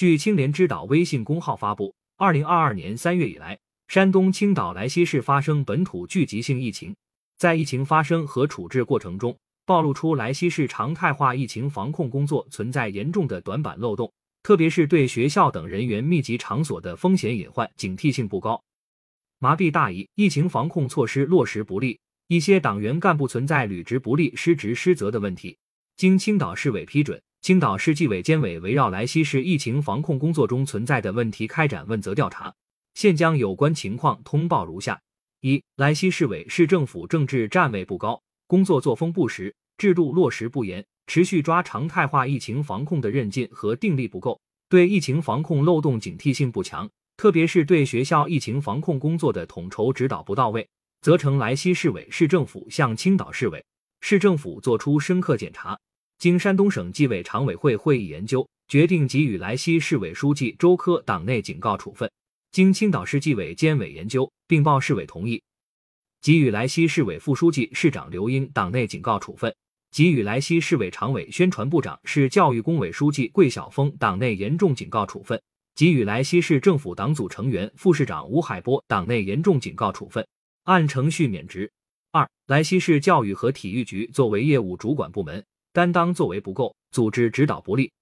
据青莲之岛微信公号发布，二零二二年三月以来，山东青岛莱西市发生本土聚集性疫情，在疫情发生和处置过程中，暴露出莱西市常态化疫情防控工作存在严重的短板漏洞，特别是对学校等人员密集场所的风险隐患警惕性不高。麻痹大意，疫情防控措施落实不力，一些党员干部存在履职不力、失职失责的问题。经青岛市委批准，青岛市纪委监委围绕莱西市疫情防控工作中存在的问题开展问责调查，现将有关情况通报如下：一、莱西市委市政府政治站位不高，工作作风不实，制度落实不严，持续抓常态化疫情防控的韧劲和定力不够，对疫情防控漏洞警惕性不强。特别是对学校疫情防控工作的统筹指导不到位，责成莱西市委市政府向青岛市委市政府作出深刻检查。经山东省纪委常委会会议研究，决定给予莱西市委书记周科党内警告处分。经青岛市纪委监委研究，并报市委同意，给予莱西市委副书记、市长刘英党内警告处分，给予莱西市委常委、宣传部长、市教育工委书记桂晓峰党内严重警告处分。给予莱西市政府党组成员、副市长吴海波党内严重警告处分，按程序免职。二、莱西市教育和体育局作为业务主管部门，担当作为不够，组织指导不力，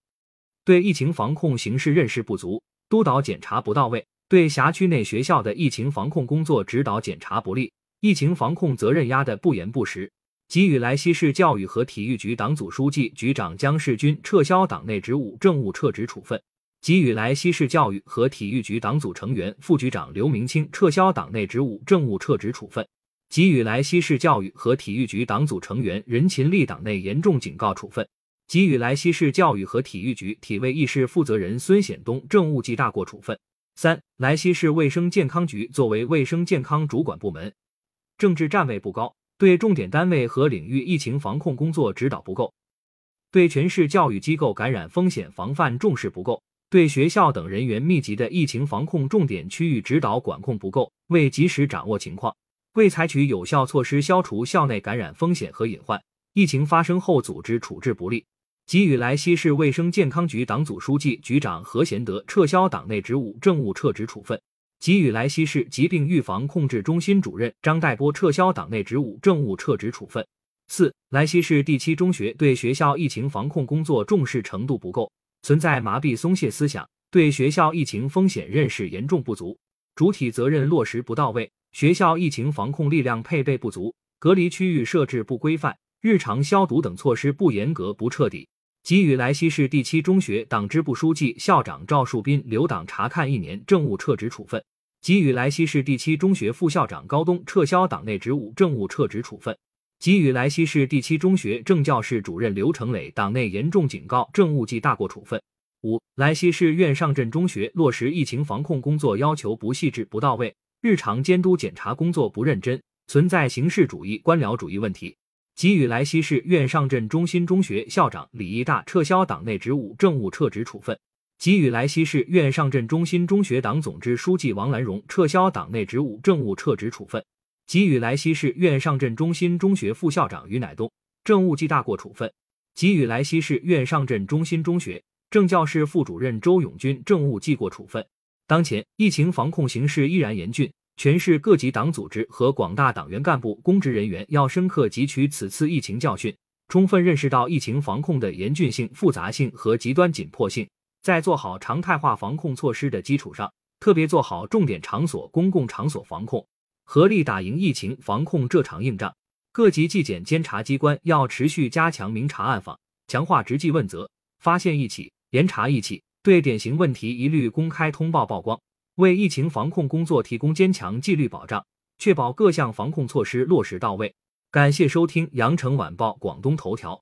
对疫情防控形势认识不足，督导检查不到位，对辖区内学校的疫情防控工作指导检查不力，疫情防控责任压得不严不实。给予莱西市教育和体育局党组书记、局长姜世军撤销党内职务，政务撤职处分。给予莱西市教育和体育局党组成员、副局长刘明清撤销党内职务，政务撤职处分；给予莱西市教育和体育局党组成员任勤力党内严重警告处分；给予莱西市教育和体育局体卫艺事负责人孙显东政务记大过处分。三、莱西市卫生健康局作为卫生健康主管部门，政治站位不高，对重点单位和领域疫情防控工作指导不够，对全市教育机构感染风险防范重视不够。对学校等人员密集的疫情防控重点区域指导管控不够，未及时掌握情况，未采取有效措施消除校内感染风险和隐患，疫情发生后组织处置不力，给予莱西市卫生健康局党组书记、局长何贤德撤销党内职务，政务撤职处分；给予莱西市疾病预防控制中心主任张代波撤销党内职务，政务撤职处分。四、莱西市第七中学对学校疫情防控工作重视程度不够。存在麻痹松懈思想，对学校疫情风险认识严重不足，主体责任落实不到位，学校疫情防控力量配备不足，隔离区域设置不规范，日常消毒等措施不严格不彻底，给予莱西市第七中学党支部书记、校长赵树斌留党察看一年，政务撤职处分；给予莱西市第七中学副校长高东撤销党内职务，政务撤职处分。给予莱西市第七中学政教室主任刘成磊党内严重警告，政务记大过处分。五、莱西市苑上镇中学落实疫情防控工作要求不细致不到位，日常监督检查工作不认真，存在形式主义、官僚主义问题。给予莱西市苑上镇中心中学校长李义大撤销党内职务，政务撤职处分。给予莱西市苑上镇中心中学党总支书记王兰荣撤销党内职务，政务撤职处分。给予莱西市苑上镇中心中学副校长于乃东政务记大过处分；给予莱西市苑上镇中心中学政教室副主任周永军政务记过处分。当前疫情防控形势依然严峻，全市各级党组织和广大党员干部、公职人员要深刻汲取此次疫情教训，充分认识到疫情防控的严峻性、复杂性和极端紧迫性，在做好常态化防控措施的基础上，特别做好重点场所、公共场所防控。合力打赢疫情防控这场硬仗，各级纪检监察机关要持续加强明察暗访，强化执纪问责，发现一起严查一起，对典型问题一律公开通报曝光，为疫情防控工作提供坚强纪律保障，确保各项防控措施落实到位。感谢收听羊城晚报广东头条。